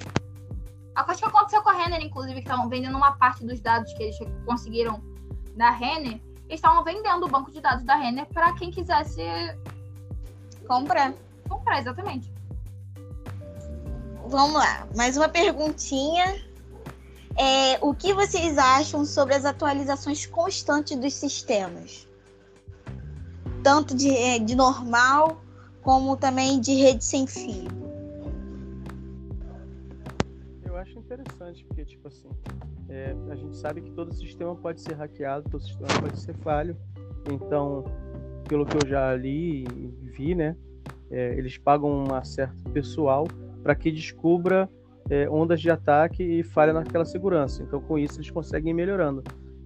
B: A coisa que aconteceu com a Renner, inclusive, que estavam vendendo uma parte dos dados que eles conseguiram da Renner, estavam vendendo o banco de dados da Renner para quem quisesse
A: comprar.
B: Comprar, exatamente.
A: Vamos lá, mais uma perguntinha. É, o que vocês acham sobre as atualizações constantes dos sistemas? Tanto de, é, de normal como também de rede sem fio.
D: Interessante, porque, tipo assim, é, a gente sabe que todo sistema pode ser hackeado, todo sistema pode ser falho. Então, pelo que eu já li e vi, né, é, eles pagam um acerto pessoal para que descubra é, ondas de ataque e falha naquela segurança. Então, com isso, eles conseguem ir melhorando.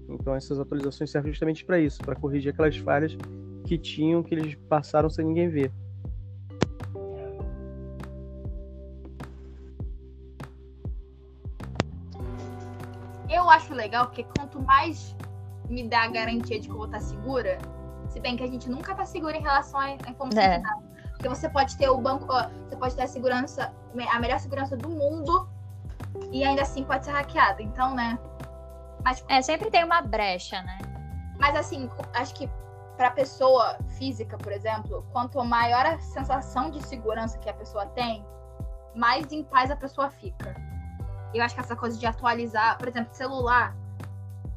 D: Então, essas atualizações servem justamente para isso, para corrigir aquelas falhas que tinham, que eles passaram sem ninguém ver.
B: Acho legal porque quanto mais me dá a garantia de que eu vou estar segura, se bem que a gente nunca está segura em relação à informação é. Porque você pode ter o banco, ó, você pode ter a segurança, a melhor segurança do mundo, e ainda assim pode ser hackeada. Então, né?
C: Mas, é, sempre tem uma brecha, né?
B: Mas assim, acho que para a pessoa física, por exemplo, quanto maior a sensação de segurança que a pessoa tem, mais em paz a pessoa fica. Eu acho que essa coisa de atualizar, por exemplo, celular,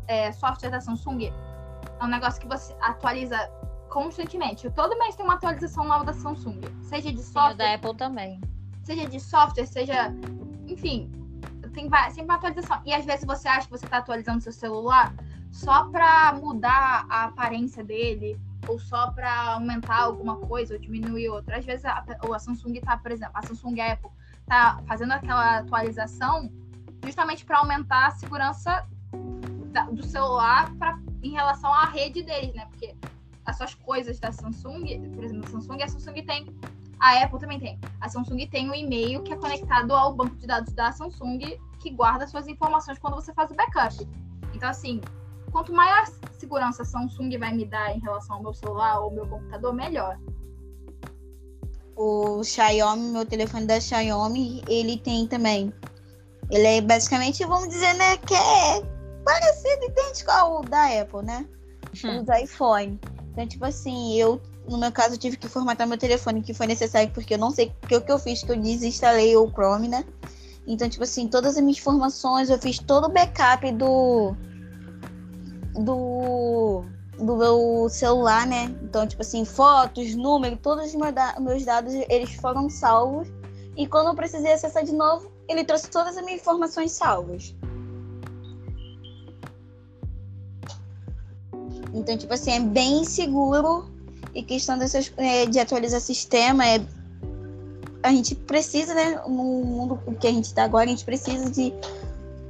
B: é, software da Samsung, é um negócio que você atualiza constantemente. Todo mês tem uma atualização nova da Samsung. Seja de software.
C: Da Apple também.
B: Seja de software, seja. Enfim, tem sempre uma atualização. E às vezes você acha que você está atualizando seu celular só para mudar a aparência dele, ou só para aumentar alguma coisa ou diminuir outra. Às vezes a, ou a Samsung está, por exemplo, a Samsung a Apple tá fazendo aquela atualização justamente para aumentar a segurança da, do celular pra, em relação à rede deles, né? Porque as suas coisas da Samsung, por exemplo, a Samsung, a Samsung tem, a Apple também tem. A Samsung tem um e-mail que é conectado ao banco de dados da Samsung que guarda suas informações quando você faz o backup. Então, assim, quanto maior segurança a Samsung vai me dar em relação ao meu celular ou meu computador, melhor.
A: O Xiaomi, meu telefone da Xiaomi, ele tem também. Ele é basicamente, vamos dizer, né, que é parecido, idêntico ao da Apple, né? Hum. Os iPhone. Então, tipo assim, eu, no meu caso, tive que formatar meu telefone, que foi necessário, porque eu não sei o que eu fiz, que eu desinstalei o Chrome, né? Então, tipo assim, todas as minhas informações, eu fiz todo o backup do do, do meu celular, né? Então, tipo assim, fotos, número, todos os meus dados, eles foram salvos. E quando eu precisei acessar de novo, ele trouxe todas as minhas informações salvas. Então, tipo assim, é bem seguro. E questão dessas, é, de atualizar sistema, é, a gente precisa, né? No mundo que a gente está agora, a gente precisa de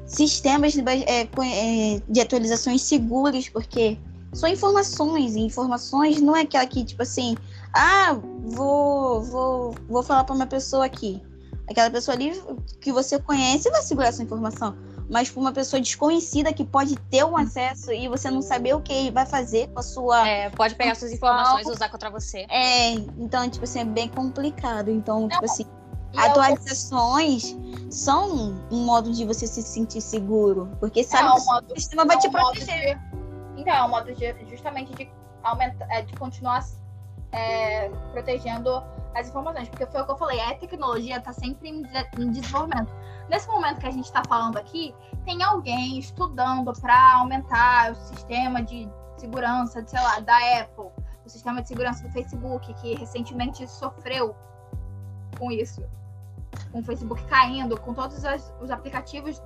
A: sistemas de, é, é, de atualizações seguros, porque são informações, e informações não é aquela que, tipo assim, ah, vou, vou, vou falar para uma pessoa aqui. Aquela pessoa ali que você conhece vai segurar essa informação. Mas para uma pessoa desconhecida que pode ter um acesso e você não saber o que vai fazer com a sua.
C: É, pode pegar suas informações e usar contra você.
A: É, então, tipo assim, é bem complicado. Então, não. tipo assim. Atualizações eu... são um modo de você se sentir seguro, porque sabe é, que modo, o sistema vai é te proteger.
B: De, então, é um modo de, justamente de aumentar, é, de continuar é, protegendo as informações, porque foi o que eu falei, a tecnologia está sempre em, desenvolvimento. Nesse momento que a gente está falando aqui, tem alguém estudando para aumentar o sistema de segurança, sei lá, da Apple, o sistema de segurança do Facebook, que recentemente sofreu com isso com o Facebook caindo, com todos as, os aplicativos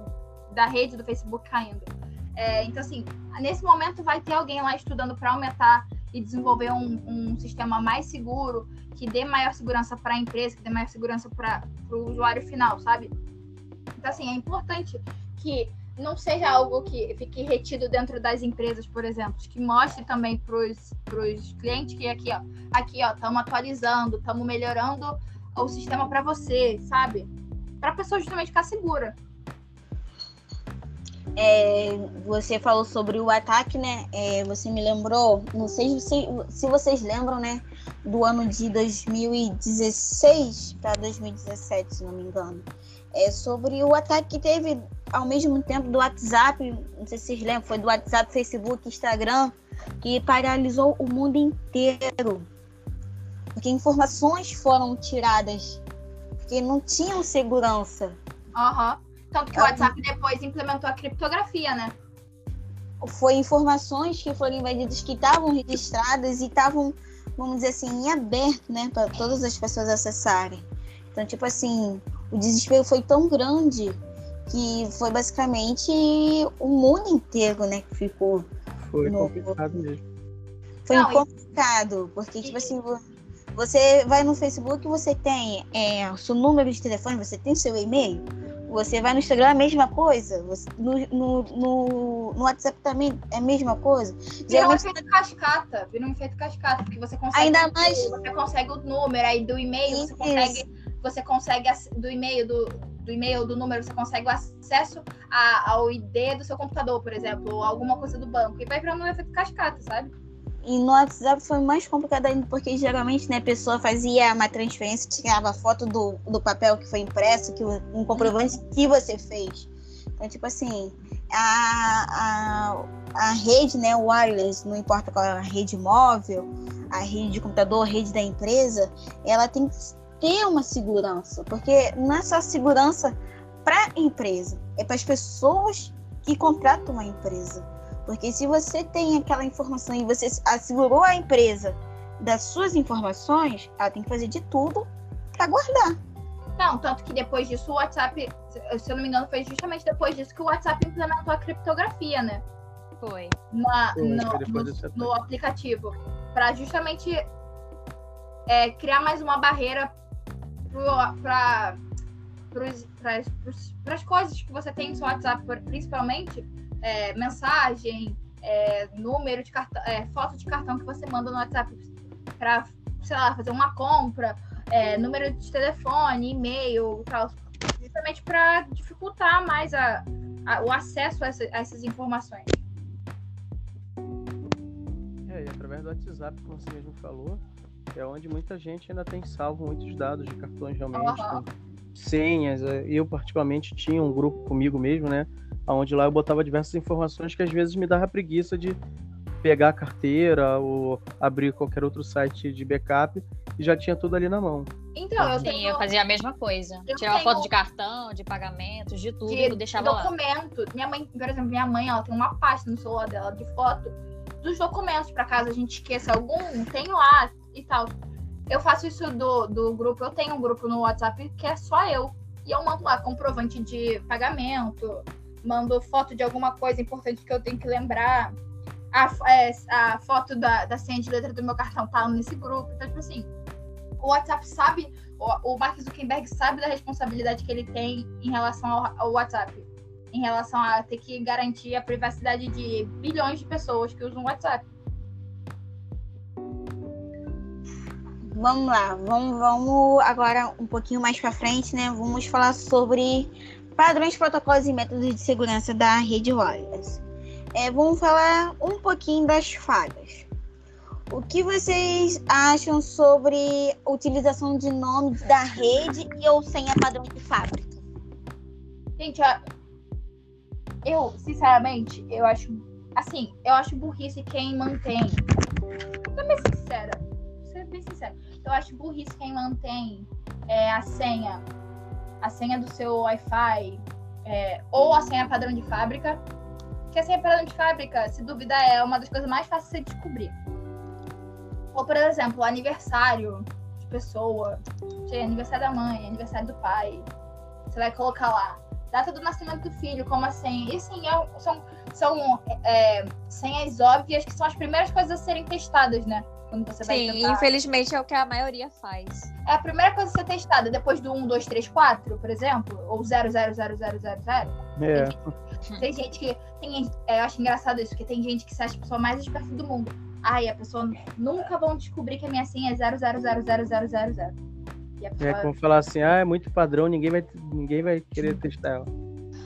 B: da rede do Facebook caindo. É, então, assim, nesse momento vai ter alguém lá estudando para aumentar e desenvolver um, um, sistema mais seguro, que dê maior segurança para a empresa, que dê maior segurança para o usuário final, sabe? Então, assim, é importante que não seja algo que fique retido dentro das empresas, por exemplo, que mostre também para os clientes que aqui, ó, aqui, ó, estamos atualizando, estamos melhorando o sistema para você, sabe? Para a pessoa justamente ficar segura.
A: É, você falou sobre o ataque, né? É, você me lembrou, não sei se, se vocês lembram, né? Do ano de 2016 para 2017, se não me engano. É sobre o ataque que teve ao mesmo tempo do WhatsApp, não sei se vocês lembram, foi do WhatsApp, Facebook, Instagram, que paralisou o mundo inteiro porque informações foram tiradas que não tinham segurança.
B: Aham. Uhum. Tanto que o WhatsApp depois implementou a criptografia, né?
A: Foi informações que foram invadidas que estavam registradas e estavam, vamos dizer assim, em aberto, né, para todas as pessoas acessarem. Então, tipo assim, o desespero foi tão grande que foi basicamente o mundo inteiro, né, que ficou.
D: Foi no... complicado mesmo.
A: Foi Não, complicado, porque, tipo assim, você vai no Facebook, você tem é, o seu número de telefone, você tem seu e-mail. Você vai no Instagram, é a mesma coisa. Você, no, no, no, no, WhatsApp também é a mesma coisa.
B: Vira um efeito cascata. Vira um efeito cascata, porque você consegue.
A: Ainda mais.
B: Você consegue o número aí do e-mail, você consegue. Você consegue do e-mail, do, do e-mail, do número, você consegue o acesso a, ao ID do seu computador, por exemplo, ou alguma coisa do banco. E vai virando um efeito cascata, sabe?
A: E no WhatsApp foi mais complicado ainda, porque geralmente né, a pessoa fazia uma transferência, tirava a foto do, do papel que foi impresso, que, um comprovante que você fez. Então, tipo assim, a, a, a rede, né, wireless, não importa qual é a rede móvel, a rede de computador, a rede da empresa, ela tem que ter uma segurança, porque não é só segurança para a empresa, é para as pessoas que contratam a empresa. Porque se você tem aquela informação e você assegurou a empresa das suas informações, ela tem que fazer de tudo para guardar.
B: Não, tanto que depois disso o WhatsApp, se eu não me engano, foi justamente depois disso que o WhatsApp implementou a criptografia, né?
C: Foi.
B: Na, foi, no, no, no, aplicativo. Para justamente é, criar mais uma barreira para as coisas que você tem no seu WhatsApp, principalmente é, mensagem, é, número de cartão, é, foto de cartão que você manda no WhatsApp para, sei lá, fazer uma compra, é, número de telefone, e-mail, tal, justamente para dificultar mais a, a, o acesso a, essa, a, essas informações.
D: É, e através do WhatsApp, como você mesmo falou, é onde muita gente ainda tem salvo muitos dados de cartões realmente, uhum. Senhas. É, eu particularmente tinha um grupo comigo mesmo, né? onde lá eu botava diversas informações que às vezes me dava preguiça de pegar a carteira ou abrir qualquer outro site de backup e já tinha tudo ali na mão.
C: Então, eu, tenho... eu fazia a mesma coisa. Eu Tirava tenho... foto de cartão, de pagamentos, de tudo, de deixava
B: documento.
C: lá.
B: Minha mãe, por exemplo, minha mãe, ela tem uma pasta no celular dela de foto dos documentos, para caso a gente esqueça algum, tem lá e tal. Eu faço isso do, do grupo, eu tenho um grupo no WhatsApp que é só eu. E eu mando lá comprovante de pagamento, mando foto de alguma coisa importante que eu tenho que lembrar. A, é, a foto da, da senha de letra do meu cartão tá nesse grupo. Então, tipo assim, o WhatsApp sabe, o, o Mark Zuckerberg sabe da responsabilidade que ele tem em relação ao, ao WhatsApp. Em relação a ter que garantir a privacidade de bilhões de pessoas que usam o WhatsApp.
A: Vamos lá, vamos, vamos agora um pouquinho mais para frente, né? Vamos falar sobre padrões, protocolos e métodos de segurança da rede wireless. É, vamos falar um pouquinho das falhas. O que vocês acham sobre a utilização de nomes da rede e ou senha padrão de fábrica?
B: Gente, eu, sinceramente, eu acho. Assim, eu acho burrice quem mantém. Ser bem sincera. Vou ser bem sincera. Eu acho burrice quem mantém é, a senha a senha do seu Wi-Fi é, ou a senha padrão de fábrica. Que a senha padrão de fábrica, se duvidar, é uma das coisas mais fáceis de descobrir. Ou, por exemplo, aniversário de pessoa, aniversário da mãe, aniversário do pai. Você vai colocar lá data do nascimento do filho, como a senha. E sim, é, são, são é, senhas óbvias que são as primeiras coisas a serem testadas, né?
C: Quando você vai Sim, tentar... infelizmente é o que a maioria faz.
B: É a primeira coisa a ser testada, depois do 1, 2, 3, 4, por exemplo, ou 0, 0, 0, 0, 0, 0. É. Tem, gente, tem gente que. Tem, é, eu acho engraçado isso, porque tem gente que se acha a pessoa mais esperta do mundo. Ai, a pessoa nunca vão descobrir que a minha senha é 0, 0, 0, 0, 0, 0, 0.
D: Pessoa... É como falar assim, ah, é muito padrão, ninguém vai, ninguém vai querer testar ela.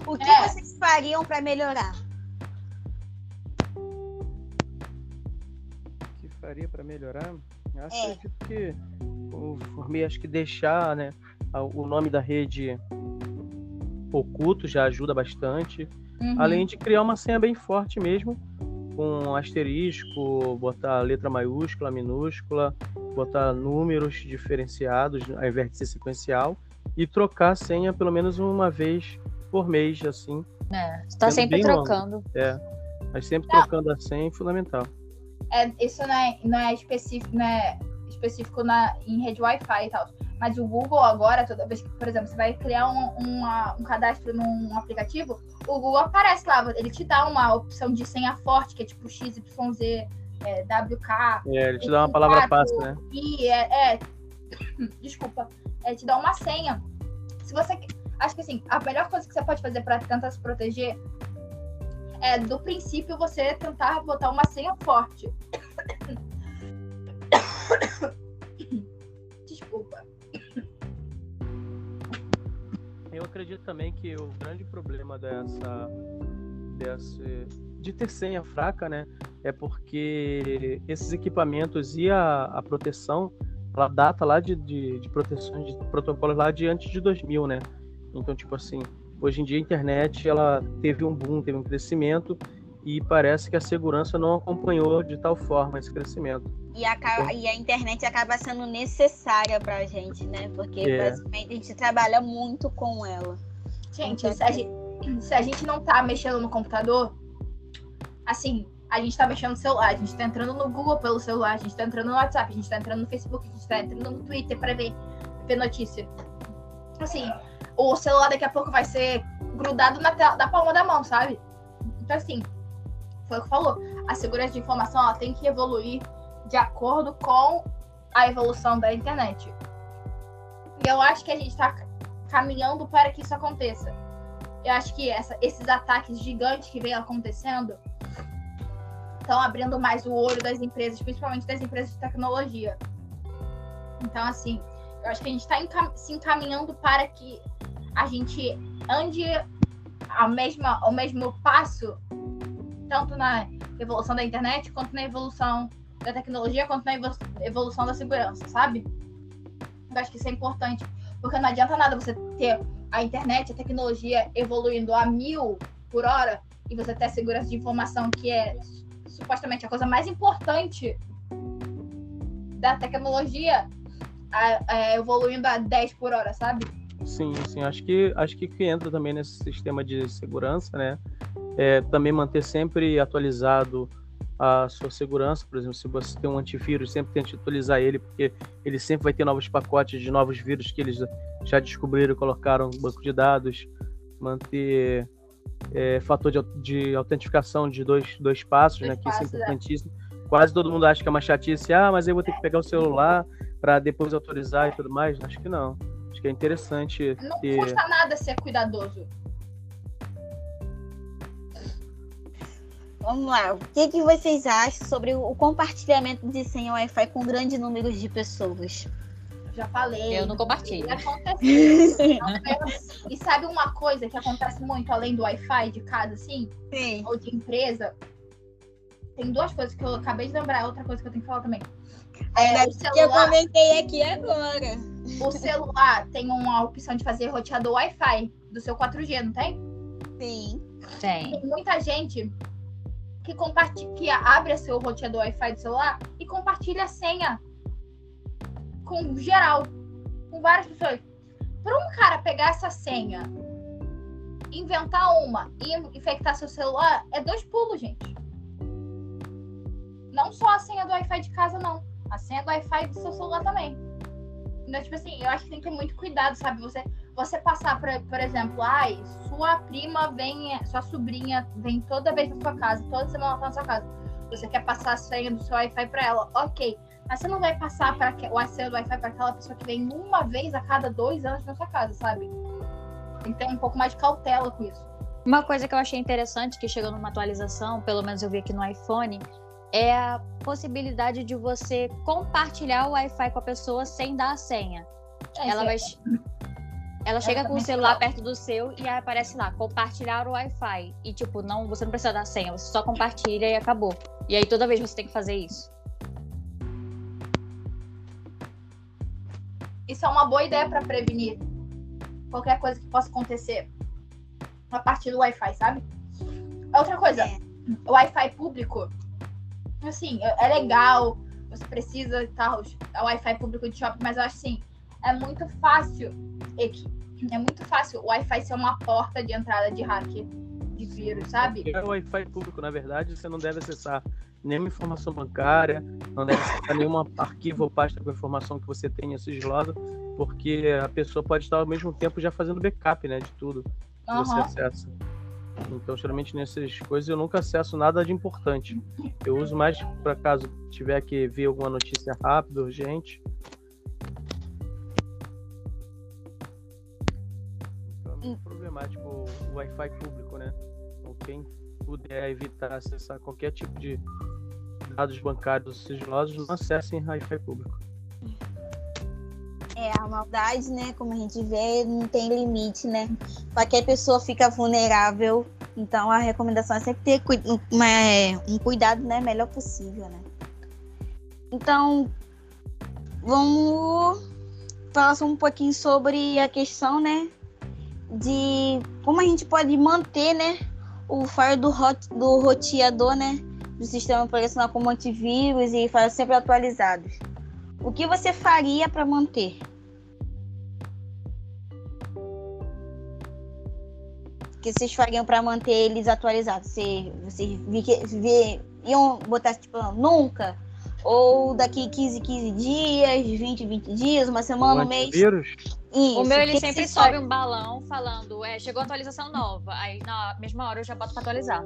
A: O que é. vocês fariam para melhorar?
D: Faria para melhorar? Acredito é. que o formei acho que deixar né, o nome da rede oculto já ajuda bastante. Uhum. Além de criar uma senha bem forte mesmo, com asterisco, botar letra maiúscula, minúscula, botar números diferenciados ao invés de ser sequencial e trocar a senha pelo menos uma vez por mês, assim.
C: É, está sempre trocando. Longo.
D: É, mas sempre é. trocando a senha é fundamental
B: é, isso não é, não é específico, não é específico na, em rede Wi-Fi e tal. Mas o Google agora, toda vez que, por exemplo, você vai criar um, uma, um cadastro num aplicativo, o Google aparece lá, ele te dá uma opção de senha forte, que é tipo XYZ, é, WK.
D: É, ele te dá uma palavra fácil, né?
B: E é, é, desculpa, é, te dá uma senha. Se você. Acho que assim, a melhor coisa que você pode fazer para tentar se proteger é, do princípio, você tentar botar uma senha forte. Desculpa.
D: Eu acredito também que o grande problema dessa, dessa de ter senha fraca, né? é porque esses equipamentos e a, a proteção, ela data lá de, de, de proteções de protocolos lá de antes de 2000, né? Então, tipo assim, hoje em dia a internet ela teve um boom, teve um crescimento e parece que a segurança não acompanhou de tal forma esse crescimento.
A: E, acaba, e a internet acaba sendo necessária para a gente, né? Porque é. basicamente a gente trabalha muito com ela.
B: Gente, então, se, a gente se a gente não tá mexendo no computador, assim, a gente tá mexendo no celular, a gente tá entrando no Google pelo celular, a gente tá entrando no WhatsApp, a gente tá entrando no Facebook, a gente tá entrando no Twitter para ver, ver notícia. Assim, o celular daqui a pouco vai ser grudado na, tela, na palma da mão, sabe? Então, assim, foi o que falou. A segurança de informação ela tem que evoluir de acordo com a evolução da internet. E eu acho que a gente está caminhando para que isso aconteça. Eu acho que essa, esses ataques gigantes que vem acontecendo estão abrindo mais o olho das empresas, principalmente das empresas de tecnologia. Então, assim, eu acho que a gente está se encaminhando para que a gente ande a mesma, ao mesmo passo tanto na evolução da internet, quanto na evolução da tecnologia, quanto na evolução da segurança, sabe? Eu acho que isso é importante, porque não adianta nada você ter a internet, a tecnologia evoluindo a mil por hora e você ter a segurança de informação, que é supostamente a coisa mais importante da tecnologia, a, a, evoluindo a 10 por hora, sabe?
D: Sim, sim. Acho que acho que entra também nesse sistema de segurança, né? é, também manter sempre atualizado a sua segurança. Por exemplo, se você tem um antivírus, sempre tente atualizar ele, porque ele sempre vai ter novos pacotes de novos vírus que eles já descobriram e colocaram no banco de dados. Manter é, fator de, de, autentificação de dois, dois passos, dois né? Que passos, isso é, é. importantíssimo. É. Quase todo mundo acha que é uma chatice. Ah, mas eu vou ter que pegar o celular para depois autorizar e tudo mais. Acho que não. Acho que é interessante.
B: Não ter... custa nada ser cuidadoso.
A: Vamos lá. O que, que vocês acham sobre o compartilhamento de senha Wi-Fi com grande número de pessoas?
B: Já falei.
C: Eu não compartilho.
B: e sabe uma coisa que acontece muito além do Wi-Fi de casa, assim?
A: Sim.
B: Ou de empresa? Tem duas coisas que eu acabei de lembrar, outra coisa que eu tenho que falar também.
A: É, o celular, que eu comentei aqui agora.
B: O celular tem uma opção de fazer roteador Wi-Fi do seu 4G, não tem?
A: Sim.
C: Tem.
B: Tem muita gente que compartilha, que abre seu roteador Wi-Fi do celular e compartilha a senha com geral, com várias pessoas. Para um cara pegar essa senha, inventar uma e infectar seu celular, é dois pulos, gente. Não só a senha do Wi-Fi de casa, não. A senha do Wi-Fi do seu celular também. Então, tipo assim, eu acho que tem que ter muito cuidado, sabe? Você você passar, por, por exemplo, ai, sua prima vem, sua sobrinha vem toda vez na sua casa, toda semana tá na sua casa. Você quer passar a senha do seu Wi-Fi para ela, ok. Mas você não vai passar para o senha do Wi-Fi para aquela pessoa que vem uma vez a cada dois anos na sua casa, sabe? Ter um pouco mais de cautela com isso.
C: Uma coisa que eu achei interessante que chegou numa atualização, pelo menos eu vi aqui no iPhone, é a possibilidade de você compartilhar o Wi-Fi com a pessoa sem dar a senha. É, ela vai, ela chega com o celular perto do seu e aparece lá, compartilhar o Wi-Fi. E, tipo, não, você não precisa dar senha, você só compartilha e acabou. E aí toda vez você tem que fazer isso.
B: Isso é uma boa ideia para prevenir qualquer coisa que possa acontecer a partir do Wi-Fi, sabe? Outra coisa, é. o Wi-Fi público, assim, é, é legal, você precisa tal, o Wi-Fi público de shopping, mas eu acho assim, é muito fácil. É muito fácil o Wi-Fi ser uma porta de entrada de hacker de vírus, sabe?
D: É o Wi-Fi público, na verdade, você não deve acessar nenhuma informação bancária, não deve acessar nenhum arquivo ou pasta com informação que você tenha sigilosa, porque a pessoa pode estar ao mesmo tempo já fazendo backup, né, de tudo que uhum. você acessa. Então, geralmente nessas coisas eu nunca acesso nada de importante. Eu uso mais para caso tiver que ver alguma notícia rápida, urgente, problemático o Wi-Fi público, né? Então, quem puder evitar acessar qualquer tipo de dados bancários sigilosos, não acessem Wi-Fi público.
A: É, a maldade, né? Como a gente vê, não tem limite, né? Qualquer pessoa fica vulnerável Então a recomendação é sempre ter uma, um cuidado né, melhor possível, né? Então, vamos falar só um pouquinho sobre a questão, né? De como a gente pode manter, né? O fire do, hot, do roteador, né? Do sistema operacional como antivírus e sempre atualizados. O que você faria para manter? Que vocês fariam para manter eles atualizados? Você, vocês vê, iam botar tipo nunca? Ou daqui 15, 15 dias, 20, 20 dias, uma semana, um mês.
D: Vírus?
C: Isso. O meu ele sempre sobe um balão falando, é, chegou atualização nova. Aí na mesma hora eu já boto para atualizar.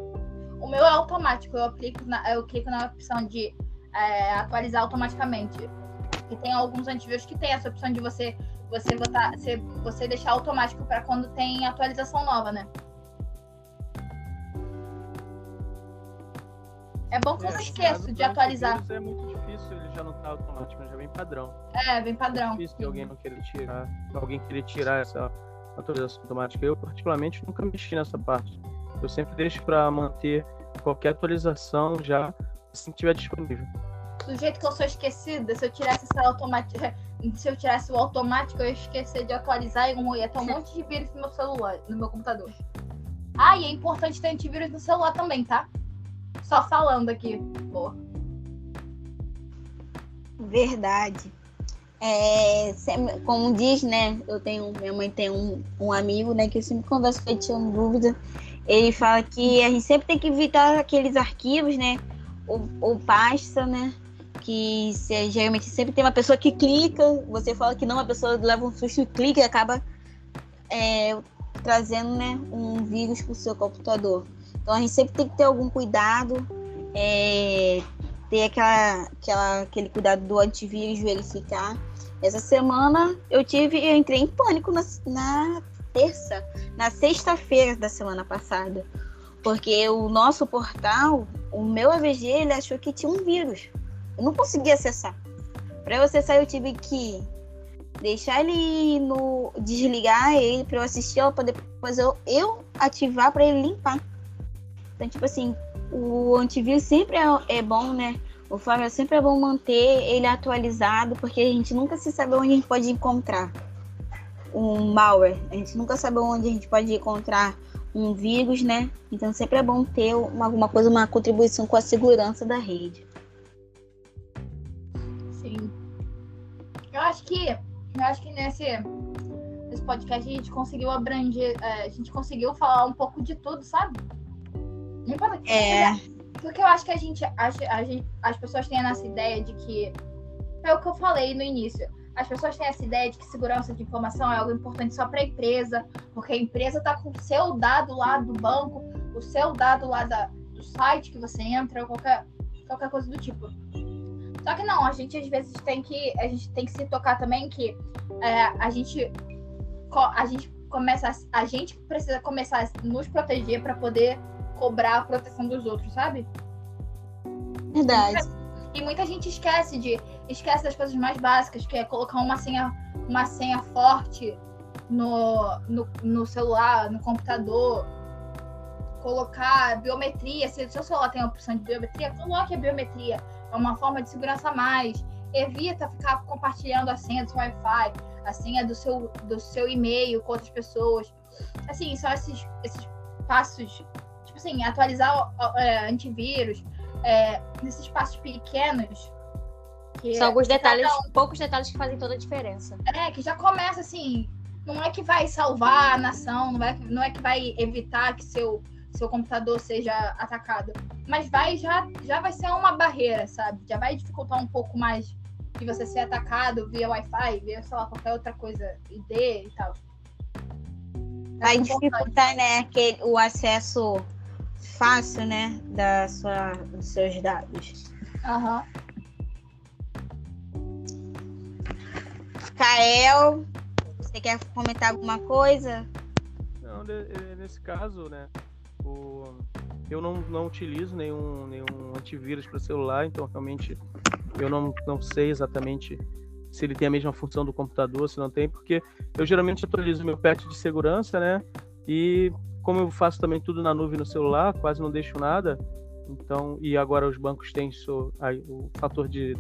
B: O meu é automático, eu aplico na, eu clico na opção de é, atualizar automaticamente. E tem alguns antivírus que tem essa opção de você você botar, você, você deixar automático para quando tem atualização nova, né? É bom que eu não esqueço de atualizar.
D: É muito difícil, ele já não tá automático, já vem padrão.
B: É, vem padrão.
D: É difícil de alguém não querer tirar, alguém querer tirar essa atualização automática. Eu, particularmente, nunca mexi nessa parte. Eu sempre deixo para manter qualquer atualização já assim que estiver disponível.
B: Do jeito que eu sou esquecida, se eu tirasse essa automática, se eu tirasse o automático, eu ia esquecer de atualizar e ia ter um monte de vírus no meu celular, no meu computador. Ah, e é importante ter antivírus no celular também, tá? Só falando aqui, pô.
A: Verdade. É, como diz, né? Eu tenho, minha mãe tem um, um amigo, né? Que eu sempre converso com ele, tirando dúvida. Ele fala que a gente sempre tem que evitar aqueles arquivos, né? Ou, pasta, né? Que se, geralmente sempre tem uma pessoa que clica, você fala que não, a pessoa leva um susto e clica e acaba é, trazendo né, um vírus para o seu computador. Então a gente sempre tem que ter algum cuidado, é, ter aquela, aquela, aquele cuidado do antivírus verificar. Essa semana eu tive, eu entrei em pânico na, na terça, na sexta-feira da semana passada, porque o nosso portal, o meu AVG, ele achou que tinha um vírus. Eu não conseguia acessar. Para eu acessar, eu tive que deixar ele no desligar ele para eu assistir para depois eu, eu ativar para ele limpar. Então, tipo assim, o antivírus sempre é, é bom, né? O firewall sempre é bom manter ele atualizado, porque a gente nunca se sabe onde a gente pode encontrar um malware. A gente nunca sabe onde a gente pode encontrar um vírus, né? Então sempre é bom ter uma, alguma coisa, uma contribuição com a segurança da rede.
B: Sim. Eu acho que eu acho que nesse, nesse podcast a gente conseguiu abranger, é, a gente conseguiu falar um pouco de tudo, sabe?
A: É.
B: Porque eu acho que a gente, a, a gente, as pessoas têm essa ideia de que. É o que eu falei no início. As pessoas têm essa ideia de que segurança de informação é algo importante só para a empresa, porque a empresa está com o seu dado lá do banco, o seu dado lá da, do site que você entra, ou qualquer, qualquer coisa do tipo. Só que não, a gente às vezes tem que, a gente tem que se tocar também que é, a gente a gente começa a gente precisa começar a nos proteger para poder cobrar a proteção dos outros, sabe?
A: Verdade.
B: E muita gente esquece de esquece das coisas mais básicas, que é colocar uma senha, uma senha forte no, no, no celular, no computador, colocar biometria. Se o seu celular tem a opção de biometria, coloque a biometria. É uma forma de segurança a mais. Evita ficar compartilhando a senha do seu Wi-Fi, a senha do seu, do seu e-mail com outras pessoas. Assim, são esses, esses passos tipo assim, atualizar é, antivírus, é, nesses passos pequenos.
C: São alguns detalhes, um... poucos detalhes que fazem toda a diferença.
B: É, que já começa assim, não é que vai salvar a nação, não é, não é que vai evitar que seu, seu computador seja atacado, mas vai já, já vai ser uma barreira, sabe? Já vai dificultar um pouco mais de você ser atacado via Wi-Fi, via, sei lá, qualquer outra coisa, ID e tal.
A: Vai dificultar, né, aquele, o acesso fácil, né, da sua, dos seus dados.
B: Aham. Uhum.
A: Kael, você quer comentar alguma coisa?
D: Não, nesse caso, né, o, eu não, não utilizo nenhum, nenhum antivírus para celular, então realmente eu não, não sei exatamente se ele tem a mesma função do computador, se não tem, porque eu geralmente atualizo meu patch de segurança, né, e como eu faço também tudo na nuvem no celular, quase não deixo nada. Então, e agora os bancos têm so, aí, o fator de,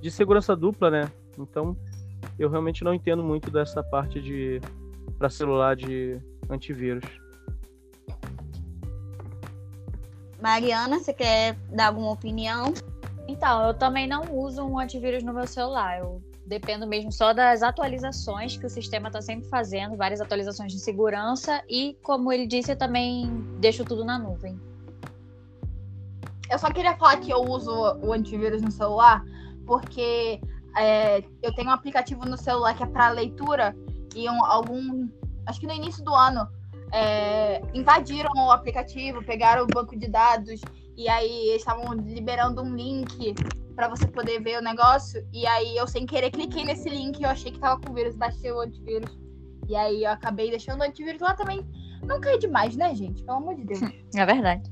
D: de segurança dupla, né? Então, eu realmente não entendo muito dessa parte de para celular de antivírus.
A: Mariana, você quer dar alguma opinião?
C: Então, eu também não uso um antivírus no meu celular. Eu dependo mesmo só das atualizações que o sistema está sempre fazendo, várias atualizações de segurança e, como ele disse, eu também deixo tudo na nuvem.
B: Eu só queria falar que eu uso o antivírus no celular porque é, eu tenho um aplicativo no celular que é para leitura e um, algum, acho que no início do ano é, invadiram o aplicativo, pegaram o banco de dados e aí eles estavam liberando um link para você poder ver o negócio. E aí eu sem querer cliquei nesse link, eu achei que tava com vírus, baixei o antivírus. E aí eu acabei deixando o antivírus lá também. Não cai demais, né, gente? Pelo amor de Deus.
C: É verdade.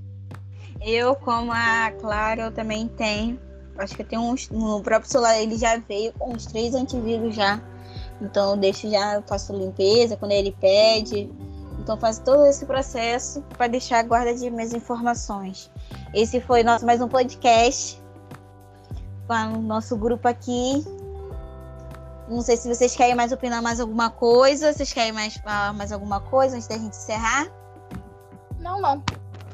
A: Eu, como a Clara, eu também tenho. Acho que eu tenho uns. No próprio celular ele já veio com uns três antivírus já. Então eu deixo já, eu faço limpeza quando ele pede. Então faço todo esse processo para deixar a guarda de minhas informações. Esse foi nosso mais um podcast com o nosso grupo aqui. Não sei se vocês querem mais opinar mais alguma coisa. Vocês querem mais falar mais alguma coisa antes da gente encerrar?
B: Não, não.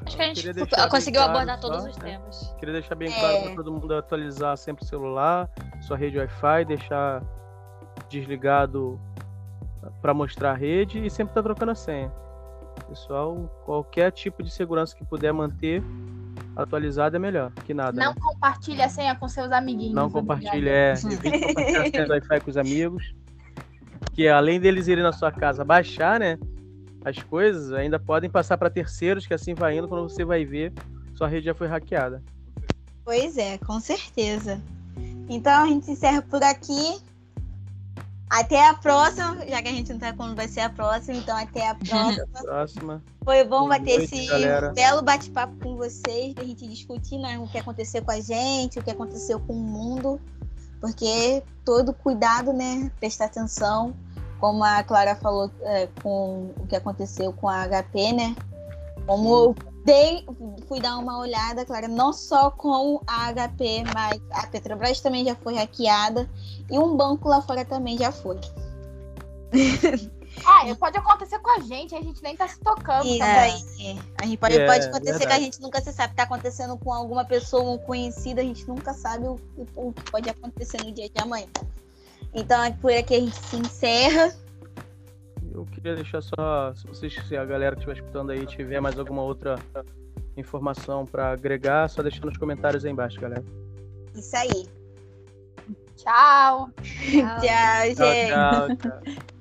C: Acho que a gente conseguiu claro, abordar todos os né? temas.
D: Queria deixar bem é... claro para todo mundo atualizar sempre o celular, sua rede Wi-Fi, deixar desligado para mostrar a rede e sempre estar tá trocando a senha. Pessoal, qualquer tipo de segurança que puder manter atualizado é melhor que nada.
B: Não
D: né?
B: compartilhe a senha com seus amiguinhos.
D: Não compartilhe, é. Evite compartilhar a senha do Wi-Fi com os amigos. Que além deles irem na sua casa baixar, né? As coisas ainda podem passar para terceiros, que assim vai indo, quando você vai ver, sua rede já foi hackeada.
A: Pois é, com certeza. Então a gente encerra por aqui. Até a próxima, já que a gente não sabe quando vai ser a próxima, então até a próxima.
D: próxima.
A: Foi bom Boa bater noite, esse galera. belo bate-papo com vocês, a gente discutir né, o que aconteceu com a gente, o que aconteceu com o mundo, porque todo cuidado, né? Prestar atenção, como a Clara falou é, com o que aconteceu com a HP, né? Como dei, fui dar uma olhada, claro, não só com a HP, mas a Petrobras também já foi hackeada e um banco lá fora também já foi.
B: Ah, pode acontecer com a gente, a gente nem tá se tocando.
A: Isso aí. A gente pode, é, pode acontecer verdade. que a gente nunca se sabe. Tá acontecendo com alguma pessoa um conhecida, a gente nunca sabe o, o, o que pode acontecer no dia de amanhã. Então, é por aqui a gente se encerra
D: eu queria deixar só, se vocês, se a galera que estiver escutando aí tiver mais alguma outra informação para agregar, só deixa nos comentários aí embaixo, galera.
A: Isso aí.
B: Tchau.
A: tchau, tchau gente. tchau, tchau.